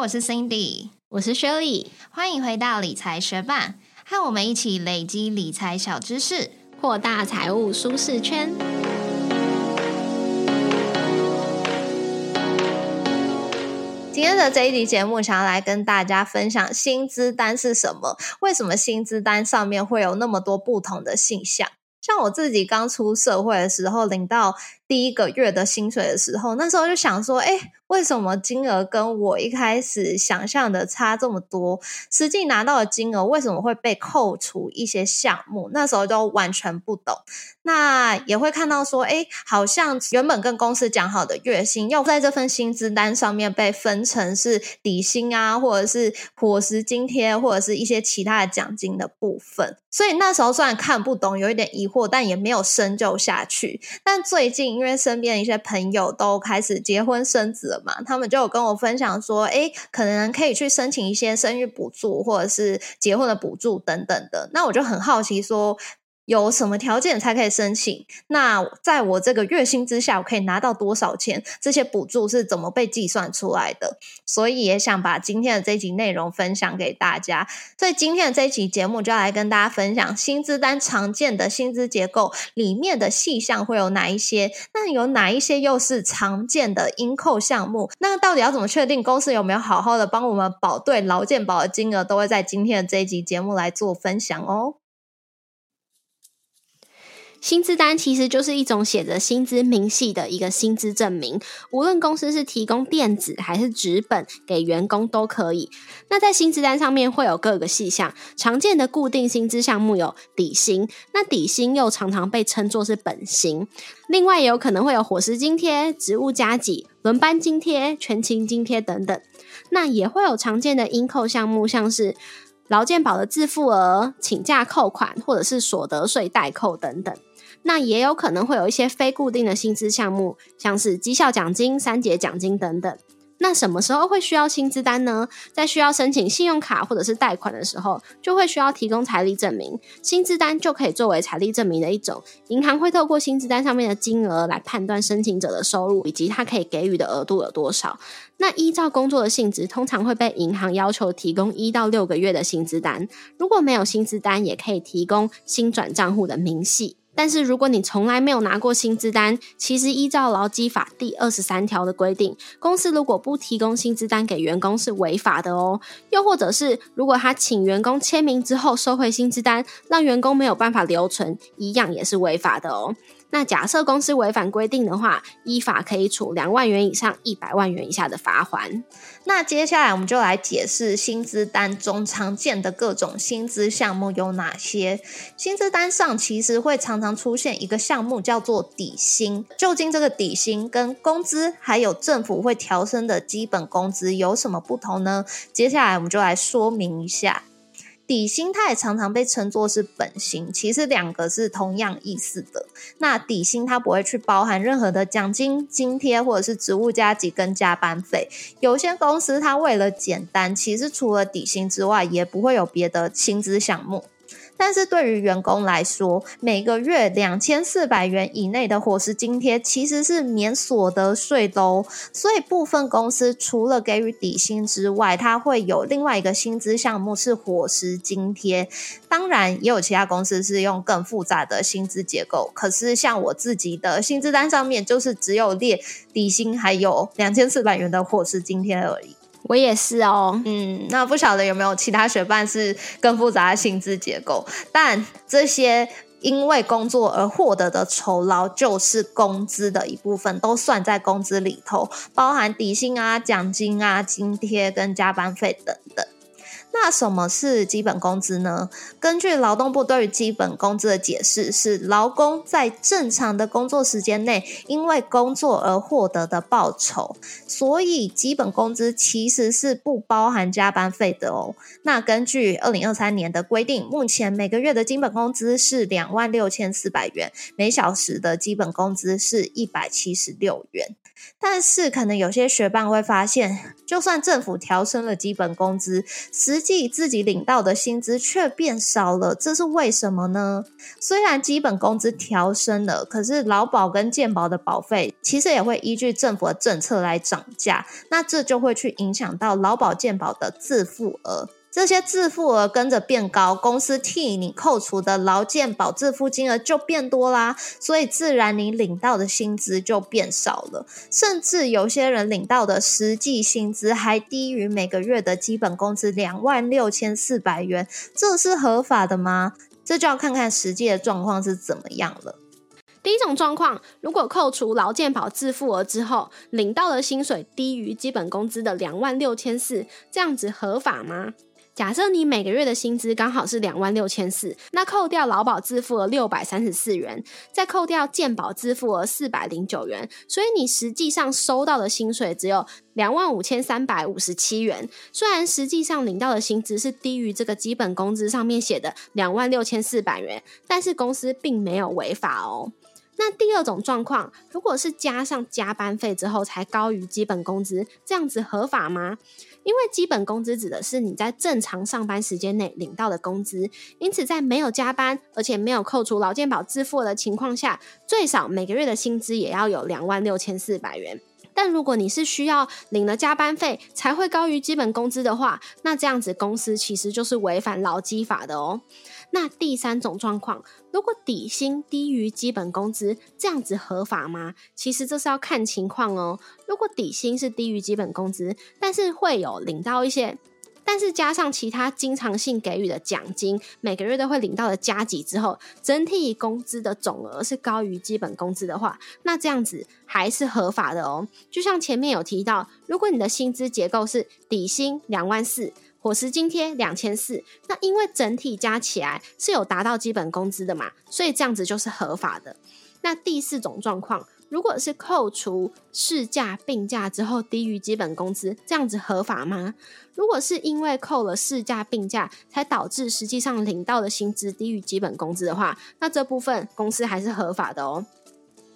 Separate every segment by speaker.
Speaker 1: 我是 Cindy，
Speaker 2: 我是 Shirley，
Speaker 1: 欢迎回到理财学霸，和我们一起累积理财小知识，
Speaker 2: 扩大财务舒适圈。
Speaker 1: 今天的这一集节目，想要来跟大家分享薪资单是什么？为什么薪资单上面会有那么多不同的现象？像我自己刚出社会的时候，领到第一个月的薪水的时候，那时候就想说，哎。为什么金额跟我一开始想象的差这么多？实际拿到的金额为什么会被扣除一些项目？那时候都完全不懂。那也会看到说，哎，好像原本跟公司讲好的月薪，要在这份薪资单上面被分成是底薪啊，或者是伙食津贴，或者是一些其他的奖金的部分。所以那时候虽然看不懂，有一点疑惑，但也没有深究下去。但最近因为身边的一些朋友都开始结婚生子了。嘛，他们就有跟我分享说，哎，可能可以去申请一些生育补助，或者是结婚的补助等等的。那我就很好奇说。有什么条件才可以申请？那在我这个月薪之下，我可以拿到多少钱？这些补助是怎么被计算出来的？所以也想把今天的这集内容分享给大家。所以今天的这一集节目就要来跟大家分享薪资单常见的薪资结构里面的细项会有哪一些？那有哪一些又是常见的应扣项目？那到底要怎么确定公司有没有好好的帮我们保对劳健保的金额，都会在今天的这一集节目来做分享哦。
Speaker 2: 薪资单其实就是一种写着薪资明细的一个薪资证明，无论公司是提供电子还是纸本给员工都可以。那在薪资单上面会有各个细项，常见的固定薪资项目有底薪，那底薪又常常被称作是本薪。另外也有可能会有伙食津贴、职务加给、轮班津贴、全勤津贴等等。那也会有常见的应扣项目，像是劳健保的自付额、请假扣款或者是所得税代扣等等。那也有可能会有一些非固定的薪资项目，像是绩效奖金、三节奖金等等。那什么时候会需要薪资单呢？在需要申请信用卡或者是贷款的时候，就会需要提供财力证明，薪资单就可以作为财力证明的一种。银行会透过薪资单上面的金额来判断申请者的收入以及他可以给予的额度有多少。那依照工作的性质，通常会被银行要求提供一到六个月的薪资单。如果没有薪资单，也可以提供新转账户的明细。但是如果你从来没有拿过薪资单，其实依照劳基法第二十三条的规定，公司如果不提供薪资单给员工是违法的哦。又或者是如果他请员工签名之后收回薪资单，让员工没有办法留存，一样也是违法的哦。那假设公司违反规定的话，依法可以处两万元以上一百万元以下的罚款。
Speaker 1: 那接下来我们就来解释薪资单中常见的各种薪资项目有哪些。薪资单上其实会常常出现一个项目叫做底薪，究竟这个底薪跟工资还有政府会调升的基本工资有什么不同呢？接下来我们就来说明一下。底薪它也常常被称作是本薪，其实两个是同样意思的。那底薪它不会去包含任何的奖金、津贴或者是职务加级跟加班费。有些公司它为了简单，其实除了底薪之外，也不会有别的薪资项目。但是对于员工来说，每个月两千四百元以内的伙食津贴其实是免所得税的哦。所以部分公司除了给予底薪之外，它会有另外一个薪资项目是伙食津贴。当然，也有其他公司是用更复杂的薪资结构。可是像我自己的薪资单上面，就是只有列底薪还有两千四百元的伙食津贴而已。
Speaker 2: 我也是哦，
Speaker 1: 嗯，那不晓得有没有其他学伴是更复杂的薪资结构？但这些因为工作而获得的酬劳，就是工资的一部分，都算在工资里头，包含底薪啊、奖金啊、津贴跟加班费等等。那什么是基本工资呢？根据劳动部对于基本工资的解释，是劳工在正常的工作时间内，因为工作而获得的报酬。所以，基本工资其实是不包含加班费的哦。那根据二零二三年的规定，目前每个月的基本工资是两万六千四百元，每小时的基本工资是一百七十六元。但是，可能有些学伴会发现，就算政府调升了基本工资，实际自己领到的薪资却变少了，这是为什么呢？虽然基本工资调升了，可是劳保跟健保的保费其实也会依据政府的政策来涨价，那这就会去影响到劳保健保的自付额。这些自付额跟着变高，公司替你扣除的劳健保自付金额就变多啦，所以自然你领到的薪资就变少了，甚至有些人领到的实际薪资还低于每个月的基本工资两万六千四百元，这是合法的吗？这就要看看实际的状况是怎么样了。
Speaker 2: 第一种状况，如果扣除劳健保自付额之后，领到的薪水低于基本工资的两万六千四，这样子合法吗？假设你每个月的薪资刚好是两万六千四，那扣掉劳保支付额六百三十四元，再扣掉健保支付额四百零九元，所以你实际上收到的薪水只有两万五千三百五十七元。虽然实际上领到的薪资是低于这个基本工资上面写的两万六千四百元，但是公司并没有违法哦。那第二种状况，如果是加上加班费之后才高于基本工资，这样子合法吗？因为基本工资指的是你在正常上班时间内领到的工资，因此在没有加班，而且没有扣除劳健保支付的情况下，最少每个月的薪资也要有两万六千四百元。但如果你是需要领了加班费才会高于基本工资的话，那这样子公司其实就是违反劳基法的哦。那第三种状况，如果底薪低于基本工资，这样子合法吗？其实这是要看情况哦。如果底薪是低于基本工资，但是会有领到一些，但是加上其他经常性给予的奖金，每个月都会领到的加给之后，整体工资的总额是高于基本工资的话，那这样子还是合法的哦。就像前面有提到，如果你的薪资结构是底薪两万四。伙食津贴两千四，那因为整体加起来是有达到基本工资的嘛，所以这样子就是合法的。那第四种状况，如果是扣除事假病假之后低于基本工资，这样子合法吗？如果是因为扣了事假病假才导致实际上领到的薪资低于基本工资的话，那这部分公司还是合法的哦。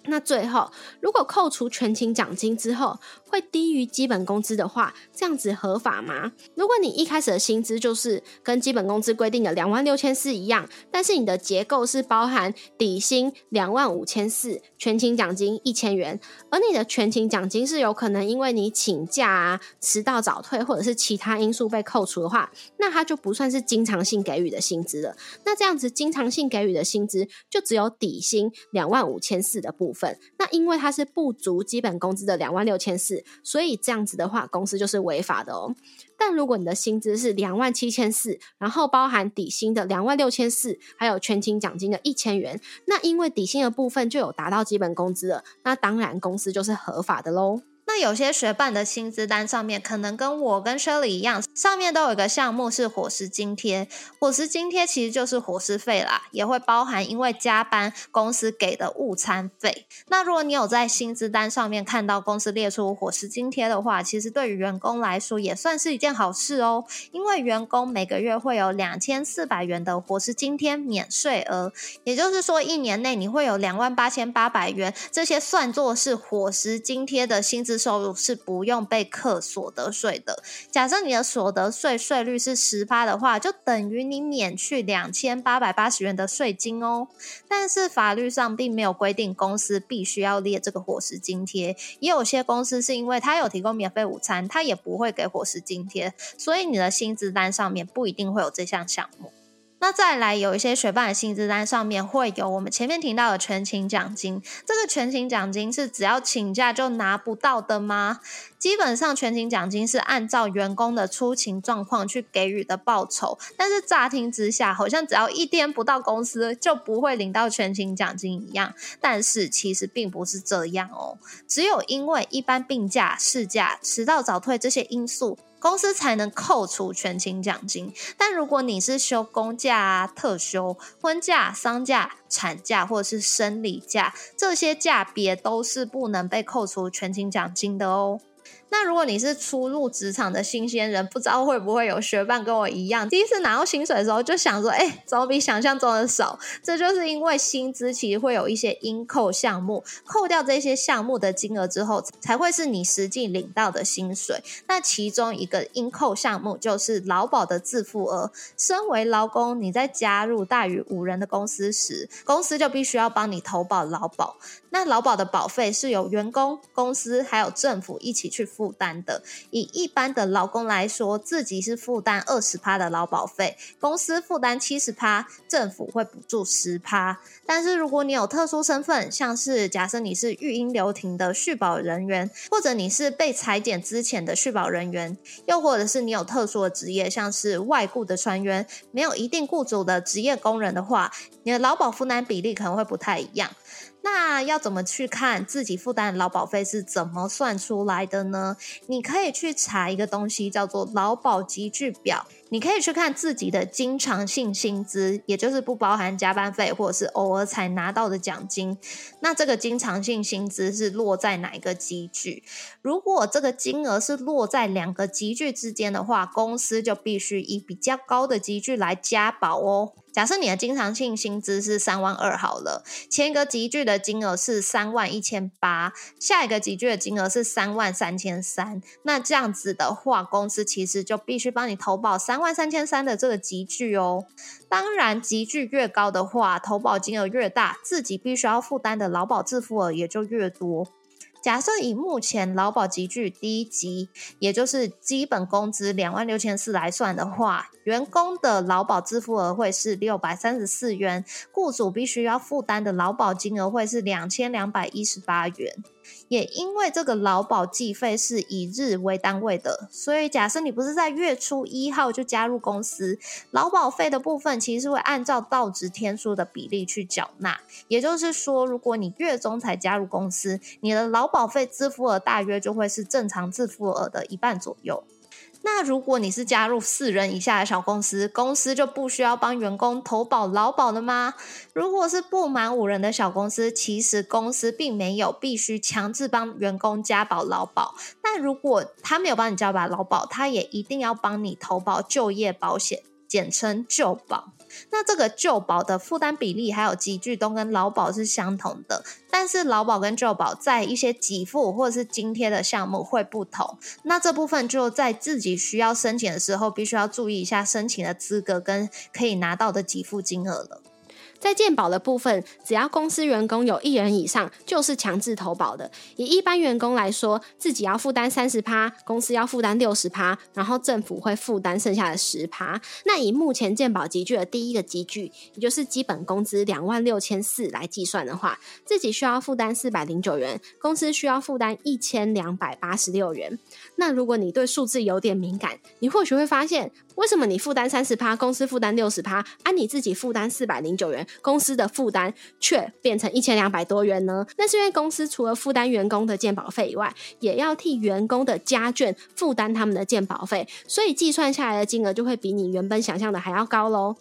Speaker 2: 那最后，如果扣除全勤奖金之后会低于基本工资的话，这样子合法吗？如果你一开始的薪资就是跟基本工资规定的两万六千四一样，但是你的结构是包含底薪两万五千四，全勤奖金一千元，而你的全勤奖金是有可能因为你请假啊、迟到早退或者是其他因素被扣除的话，那它就不算是经常性给予的薪资了。那这样子经常性给予的薪资就只有底薪两万五千四的部分。那因为它是不足基本工资的两万六千四，所以这样子的话，公司就是违法的哦。但如果你的薪资是两万七千四，然后包含底薪的两万六千四，还有全勤奖金的一千元，那因为底薪的部分就有达到基本工资了，那当然公司就是合法的喽。
Speaker 1: 有些学伴的薪资单上面，可能跟我跟 Shirley 一样，上面都有一个项目是伙食津贴。伙食津贴其实就是伙食费啦，也会包含因为加班公司给的午餐费。那如果你有在薪资单上面看到公司列出伙食津贴的话，其实对于员工来说也算是一件好事哦，因为员工每个月会有两千四百元的伙食津贴免税额，也就是说一年内你会有两万八千八百元，这些算作是伙食津贴的薪资。收入是不用被课所得税的。假设你的所得税税率是十八的话，就等于你免去两千八百八十元的税金哦。但是法律上并没有规定公司必须要列这个伙食津贴，也有些公司是因为他有提供免费午餐，他也不会给伙食津贴，所以你的薪资单上面不一定会有这项项目。那再来有一些学霸的薪资单上面会有我们前面提到的全勤奖金，这个全勤奖金是只要请假就拿不到的吗？基本上全勤奖金是按照员工的出勤状况去给予的报酬，但是乍听之下好像只要一天不到公司就不会领到全勤奖金一样，但是其实并不是这样哦，只有因为一般病假、事假、迟到早退这些因素。公司才能扣除全勤奖金，但如果你是休公假啊、特休、婚假、丧假、产假或者是生理假，这些假别都是不能被扣除全勤奖金的哦。那如果你是初入职场的新鲜人，不知道会不会有学伴跟我一样，第一次拿到薪水的时候就想说，哎，怎么比想象中的少？这就是因为薪资其实会有一些应扣项目，扣掉这些项目的金额之后，才会是你实际领到的薪水。那其中一个应扣项目就是劳保的自付额。身为劳工，你在加入大于五人的公司时，公司就必须要帮你投保劳保。那劳保的保费是由员工、公司还有政府一起去付负担的。以一般的劳工来说，自己是负担二十趴的劳保费，公司负担七十趴，政府会补助十趴。但是如果你有特殊身份，像是假设你是育婴留停的续保人员，或者你是被裁减之前的续保人员，又或者是你有特殊的职业，像是外雇的船员，没有一定雇主的职业工人的话，你的劳保负担比例可能会不太一样。那要怎么去看自己负担的劳保费是怎么算出来的呢？你可以去查一个东西，叫做劳保集聚表。你可以去看自己的经常性薪资，也就是不包含加班费或者是偶尔才拿到的奖金。那这个经常性薪资是落在哪一个集聚？如果这个金额是落在两个集聚之间的话，公司就必须以比较高的集聚来加保哦。假设你的经常性薪资是三万二好了，前一个集聚的金额是三万一千八，下一个集聚的金额是三万三千三。那这样子的话，公司其实就必须帮你投保三万三千三的这个集聚哦。当然，集聚越高的话，投保金额越大，自己必须要负担的劳保自付额也就越多。假设以目前劳保集聚低级，也就是基本工资两万六千四来算的话，员工的劳保支付额会是六百三十四元，雇主必须要负担的劳保金额会是两千两百一十八元。也因为这个劳保计费是以日为单位的，所以假设你不是在月初一号就加入公司，劳保费的部分其实会按照到职天数的比例去缴纳。也就是说，如果你月中才加入公司，你的劳保费支付额大约就会是正常支付额的一半左右。那如果你是加入四人以下的小公司，公司就不需要帮员工投保劳保了吗？如果是不满五人的小公司，其实公司并没有必须强制帮员工加保劳保。但如果他没有帮你加保劳保，他也一定要帮你投保就业保险，简称就保。那这个旧保的负担比例还有集聚都跟劳保是相同的，但是劳保跟旧保在一些给付或者是津贴的项目会不同。那这部分就在自己需要申请的时候，必须要注意一下申请的资格跟可以拿到的给付金额了。
Speaker 2: 在健保的部分，只要公司员工有一人以上，就是强制投保的。以一般员工来说，自己要负担三十趴，公司要负担六十趴，然后政府会负担剩下的十趴。那以目前健保集聚的第一个集聚，也就是基本工资两万六千四来计算的话，自己需要负担四百零九元，公司需要负担一千两百八十六元。那如果你对数字有点敏感，你或许会发现，为什么你负担三十趴，公司负担六十趴，而你自己负担四百零九元？公司的负担却变成一千两百多元呢？那是因为公司除了负担员工的健保费以外，也要替员工的家眷负担他们的健保费，所以计算下来的金额就会比你原本想象的还要高喽。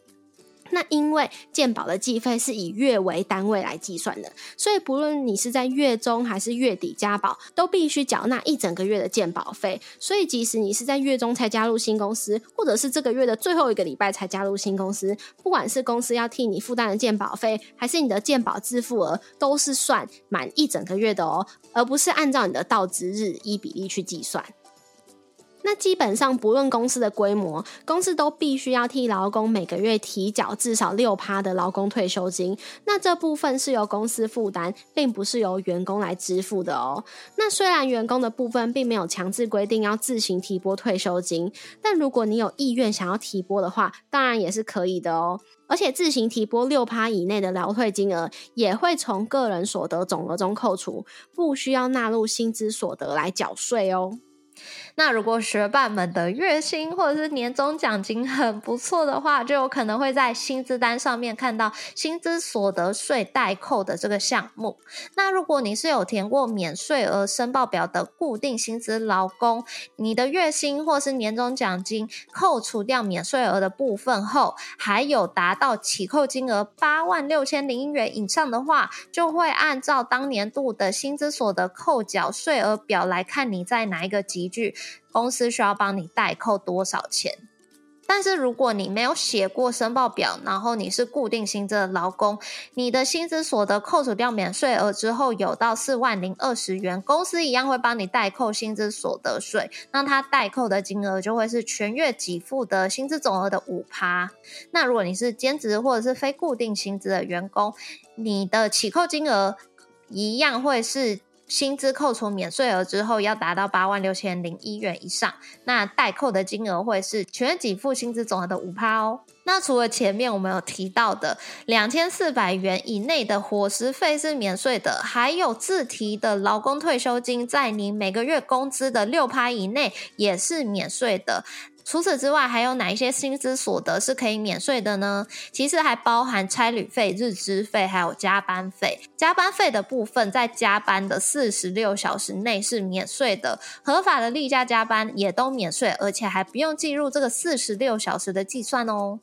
Speaker 2: 那因为健保的计费是以月为单位来计算的，所以不论你是在月中还是月底加保，都必须缴纳一整个月的健保费。所以即使你是在月中才加入新公司，或者是这个月的最后一个礼拜才加入新公司，不管是公司要替你负担的健保费，还是你的健保自付额，都是算满一整个月的哦，而不是按照你的到职日依比例去计算。那基本上不论公司的规模，公司都必须要替劳工每个月提缴至少六趴的劳工退休金。那这部分是由公司负担，并不是由员工来支付的哦。那虽然员工的部分并没有强制规定要自行提拨退休金，但如果你有意愿想要提拨的话，当然也是可以的哦。而且自行提拨六趴以内的劳退金额，也会从个人所得总额中扣除，不需要纳入薪资所得来缴税哦。
Speaker 1: 那如果学霸们的月薪或者是年终奖金很不错的话，就有可能会在薪资单上面看到薪资所得税代扣的这个项目。那如果你是有填过免税额申报表的固定薪资劳工，你的月薪或是年终奖金扣除掉免税额的部分后，还有达到起扣金额八万六千零元以上的话，就会按照当年度的薪资所得扣缴税额表来看你在哪一个级。依据，公司需要帮你代扣多少钱。但是如果你没有写过申报表，然后你是固定薪资的劳工，你的薪资所得扣除掉免税额之后有到四万零二十元，公司一样会帮你代扣薪资所得税，那它代扣的金额就会是全月给付的薪资总额的五趴。那如果你是兼职或者是非固定薪资的员工，你的起扣金额一样会是。薪资扣除免税额之后要达到八万六千零一元以上，那代扣的金额会是全给付薪资总额的五趴哦。那除了前面我们有提到的两千四百元以内的伙食费是免税的，还有自提的劳工退休金，在您每个月工资的六趴以内也是免税的。除此之外，还有哪一些薪资所得是可以免税的呢？其实还包含差旅费、日资费，还有加班费。加班费的部分，在加班的四十六小时内是免税的，合法的例假加班也都免税，而且还不用计入这个四十六小时的计算哦。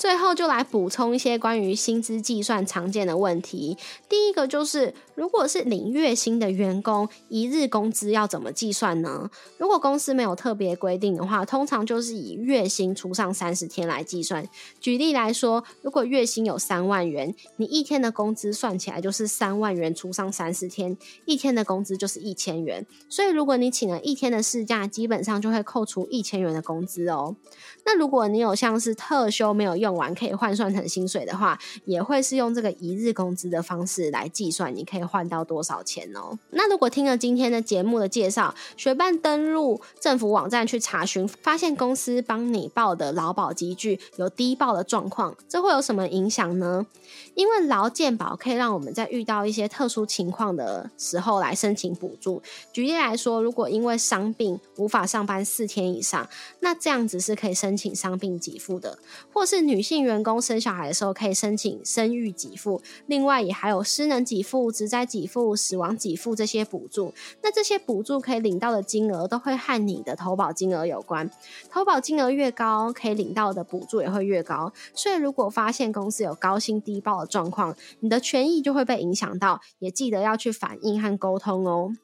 Speaker 2: 最后就来补充一些关于薪资计算常见的问题。第一个就是，如果是领月薪的员工，一日工资要怎么计算呢？如果公司没有特别规定的话，通常就是以月薪除上三十天来计算。举例来说，如果月薪有三万元，你一天的工资算起来就是三万元除上三十天，一天的工资就是一千元。所以如果你请了一天的事假，基本上就会扣除一千元的工资哦。那如果你有像是特休没有用完可以换算成薪水的话，也会是用这个一日工资的方式来计算，你可以换到多少钱哦。那如果听了今天的节目的介绍，学办登录政府网站去查询，发现公司帮你报的劳保积聚有低报的状况，这会有什么影响呢？因为劳健保可以让我们在遇到一些特殊情况的时候来申请补助。举例来说，如果因为伤病无法上班四天以上，那这样子是可以申请伤病给付的；或是女女性员工生小孩的时候可以申请生育给付。另外，也还有失能给付、职灾给付、死亡给付这些补助。那这些补助可以领到的金额都会和你的投保金额有关。投保金额越高，可以领到的补助也会越高。所以，如果发现公司有高薪低报的，状况，你的权益就会被影响到，也记得要去反映和沟通哦。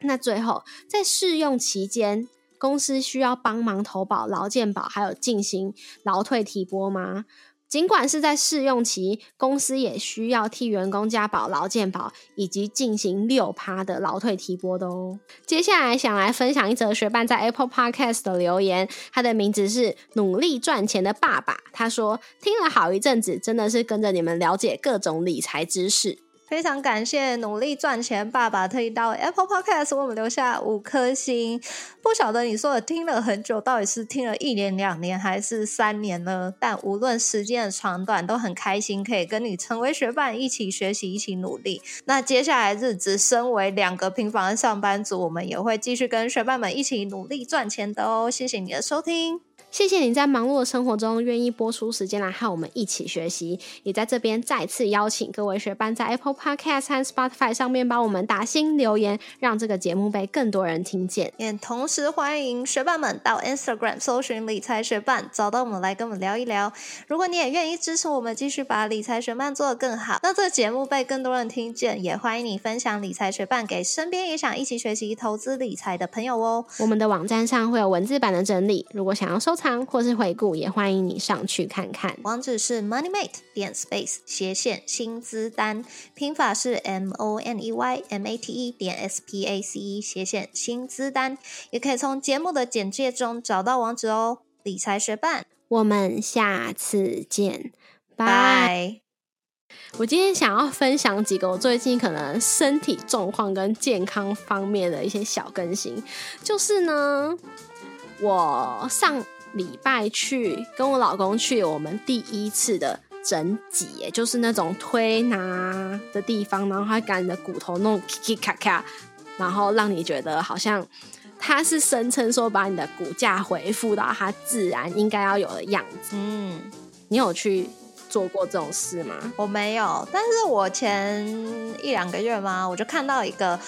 Speaker 2: 那最后，在试用期间，公司需要帮忙投保劳健保，还有进行劳退提拨吗？尽管是在试用期，公司也需要替员工加保劳健保，以及进行六趴的劳退提拨的哦。接下来想来分享一则学伴在 Apple Podcast 的留言，他的名字是努力赚钱的爸爸。他说听了好一阵子，真的是跟着你们了解各种理财知识。
Speaker 1: 非常感谢努力赚钱爸爸特意到 Apple Podcast 为我们留下五颗星。不晓得你说的听了很久，到底是听了一年、两年还是三年呢？但无论时间的长短，都很开心可以跟你成为学伴，一起学习，一起努力。那接下来日子，身为两个平凡的上班族，我们也会继续跟学伴们一起努力赚钱的哦。谢谢你的收听。
Speaker 2: 谢谢你在忙碌的生活中愿意播出时间来和我们一起学习，也在这边再次邀请各位学伴在 Apple Podcast 和 Spotify 上面帮我们打新留言，让这个节目被更多人听见。
Speaker 1: 也同时欢迎学伴们到 Instagram 搜寻理财学伴，找到我们来跟我们聊一聊。如果你也愿意支持我们继续把理财学伴做得更好，那这个节目被更多人听见，也欢迎你分享理财学伴给身边也想一起学习投资理财的朋友哦。
Speaker 2: 我们的网站上会有文字版的整理，如果想要收藏。或是回顾，也欢迎你上去看看。
Speaker 1: 网址是 moneymate 点 space 斜线薪资单，拼法是 m o n e y m a t e 点 s p a c e 斜线薪资单，也可以从节目的简介中找到网址哦。理财学伴，
Speaker 2: 我们下次见，拜。我今天想要分享几个我最近可能身体状况跟健康方面的一些小更新，就是呢，我上。礼拜去跟我老公去我们第一次的整脊，也就是那种推拿的地方，然后他把你的骨头弄咔咔，然后让你觉得好像他是声称说把你的骨架恢复到它自然应该要有的样子。嗯，你有去做过这种事吗？
Speaker 1: 我没有，但是我前一两个月嘛，我就看到一个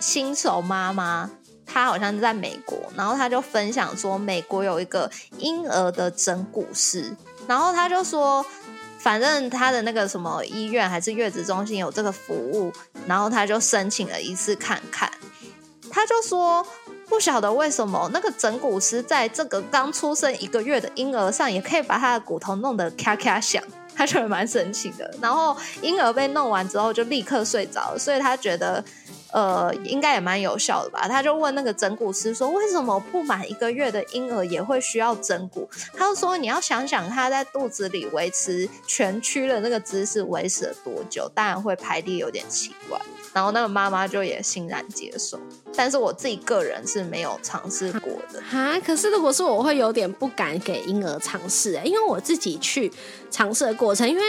Speaker 1: 新手妈妈。他好像是在美国，然后他就分享说，美国有一个婴儿的整骨师，然后他就说，反正他的那个什么医院还是月子中心有这个服务，然后他就申请了一次看看，他就说，不晓得为什么那个整骨师在这个刚出生一个月的婴儿上也可以把他的骨头弄得咔咔响，他觉得蛮神奇的。然后婴儿被弄完之后就立刻睡着，所以他觉得。呃，应该也蛮有效的吧？他就问那个整骨师说：“为什么不满一个月的婴儿也会需要整骨？”他就说：“你要想想他在肚子里维持全区的那个姿势维持了多久，当然会排地有点奇怪。”然后那个妈妈就也欣然接受。但是我自己个人是没有尝试过的
Speaker 2: 哈，可是如果是我会有点不敢给婴儿尝试，因为我自己去尝试的过程，因为。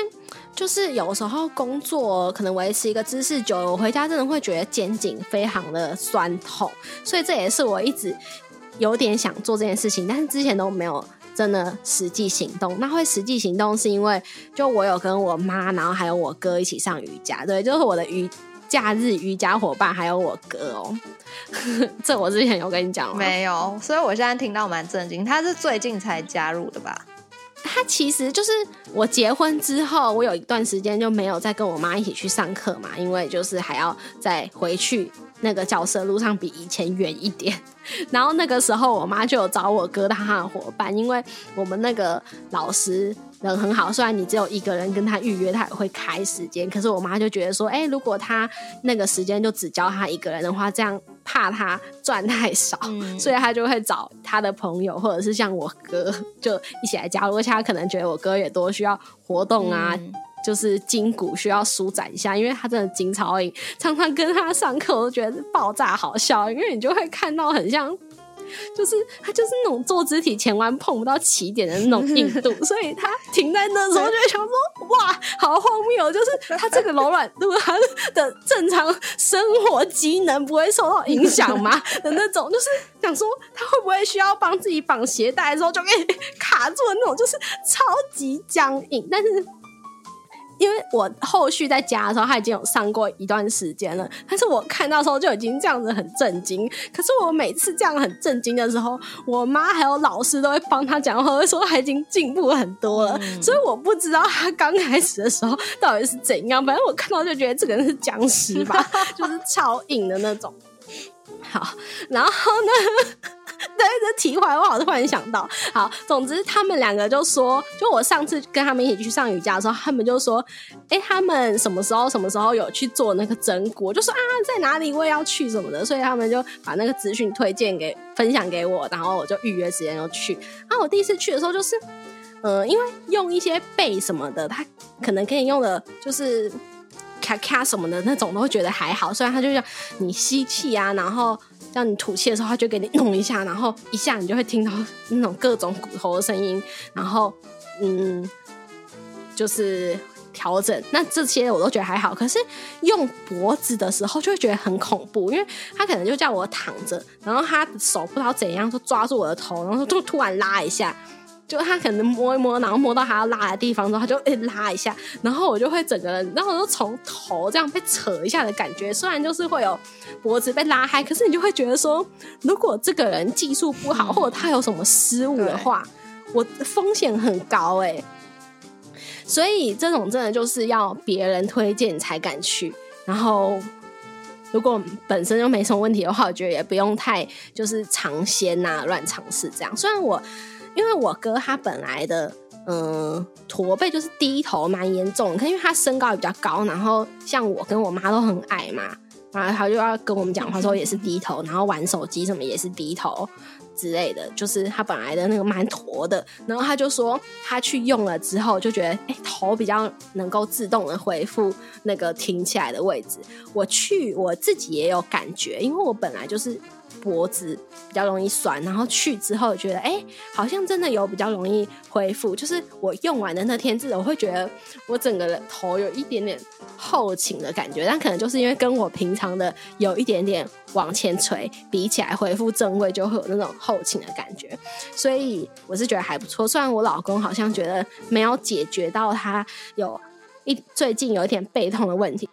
Speaker 2: 就是有时候工作可能维持一个姿势久了，我回家真的会觉得肩颈非常的酸痛，所以这也是我一直有点想做这件事情，但是之前都没有真的实际行动。那会实际行动是因为就我有跟我妈，然后还有我哥一起上瑜伽，对，就是我的瑜假日瑜伽伙伴，还有我哥哦。这我之前有跟你讲
Speaker 1: 没有？所以我现在听到蛮震惊，他是最近才加入的吧？
Speaker 2: 他其实就是我结婚之后，我有一段时间就没有再跟我妈一起去上课嘛，因为就是还要再回去那个教室路上比以前远一点。然后那个时候，我妈就有找我哥他的伙伴，因为我们那个老师。人很好，虽然你只有一个人跟他预约，他也会开时间。可是我妈就觉得说，哎，如果他那个时间就只教他一个人的话，这样怕他赚太少，所以他就会找他的朋友，或者是像我哥，就一起来加入。而且他可能觉得我哥也多需要活动啊，就是筋骨需要舒展一下，因为他真的筋超硬。常常跟他上课，我都觉得爆炸好笑，因为你就会看到很像。就是他就是那种坐肢体前弯碰不到起点的那种硬度，所以他停在那时候就想说哇，好荒谬！就是他这个柔软度，他的正常生活机能不会受到影响吗？的那种，就是想说他会不会需要帮自己绑鞋带的时候就给 卡住的那种，就是超级僵硬，但是。因为我后续在家的时候，他已经有上过一段时间了，但是我看到时候就已经这样子很震惊。可是我每次这样很震惊的时候，我妈还有老师都会帮他讲话，会说他已经进步很多了。所以我不知道他刚开始的时候到底是怎样，反正我看到就觉得这个人是僵尸吧，就是超硬的那种。好，然后呢？对，这题外话，我好突然想到，好，总之他们两个就说，就我上次跟他们一起去上瑜伽的时候，他们就说，哎，他们什么时候什么时候有去做那个整骨，就说啊，在哪里我也要去什么的，所以他们就把那个资讯推荐给分享给我，然后我就预约时间就去。啊，我第一次去的时候就是，呃，因为用一些背什么的，他可能可以用的，就是咔咔什么的那种，都会觉得还好。虽然他就像你吸气啊，然后。让你吐气的时候，他就给你弄一下，然后一下你就会听到那种各种骨头的声音，然后嗯，就是调整。那这些我都觉得还好，可是用脖子的时候就会觉得很恐怖，因为他可能就叫我躺着，然后他的手不知道怎样就抓住我的头，然后就突然拉一下。就他可能摸一摸，然后摸到他要拉的地方之后，他就诶拉一下，然后我就会整个人，然后就从头这样被扯一下的感觉。虽然就是会有脖子被拉开，可是你就会觉得说，如果这个人技术不好，或者他有什么失误的话，我风险很高诶。所以这种真的就是要别人推荐才敢去。然后如果本身就没什么问题的话，我觉得也不用太就是尝鲜呐，乱尝试这样。虽然我。因为我哥他本来的嗯驼背就是低头蛮严重，可因为他身高比较高，然后像我跟我妈都很矮嘛，然后他就要跟我们讲话说也是低头，然后玩手机什么也是低头之类的，就是他本来的那个蛮驼的，然后他就说他去用了之后就觉得哎头比较能够自动的恢复那个挺起来的位置，我去我自己也有感觉，因为我本来就是。脖子比较容易酸，然后去之后觉得，哎，好像真的有比较容易恢复。就是我用完的那天，至少我会觉得我整个的头有一点点后倾的感觉，但可能就是因为跟我平常的有一点点往前垂比起来，恢复正位就会有那种后倾的感觉。所以我是觉得还不错。虽然我老公好像觉得没有解决到他有一最近有一点背痛的问题。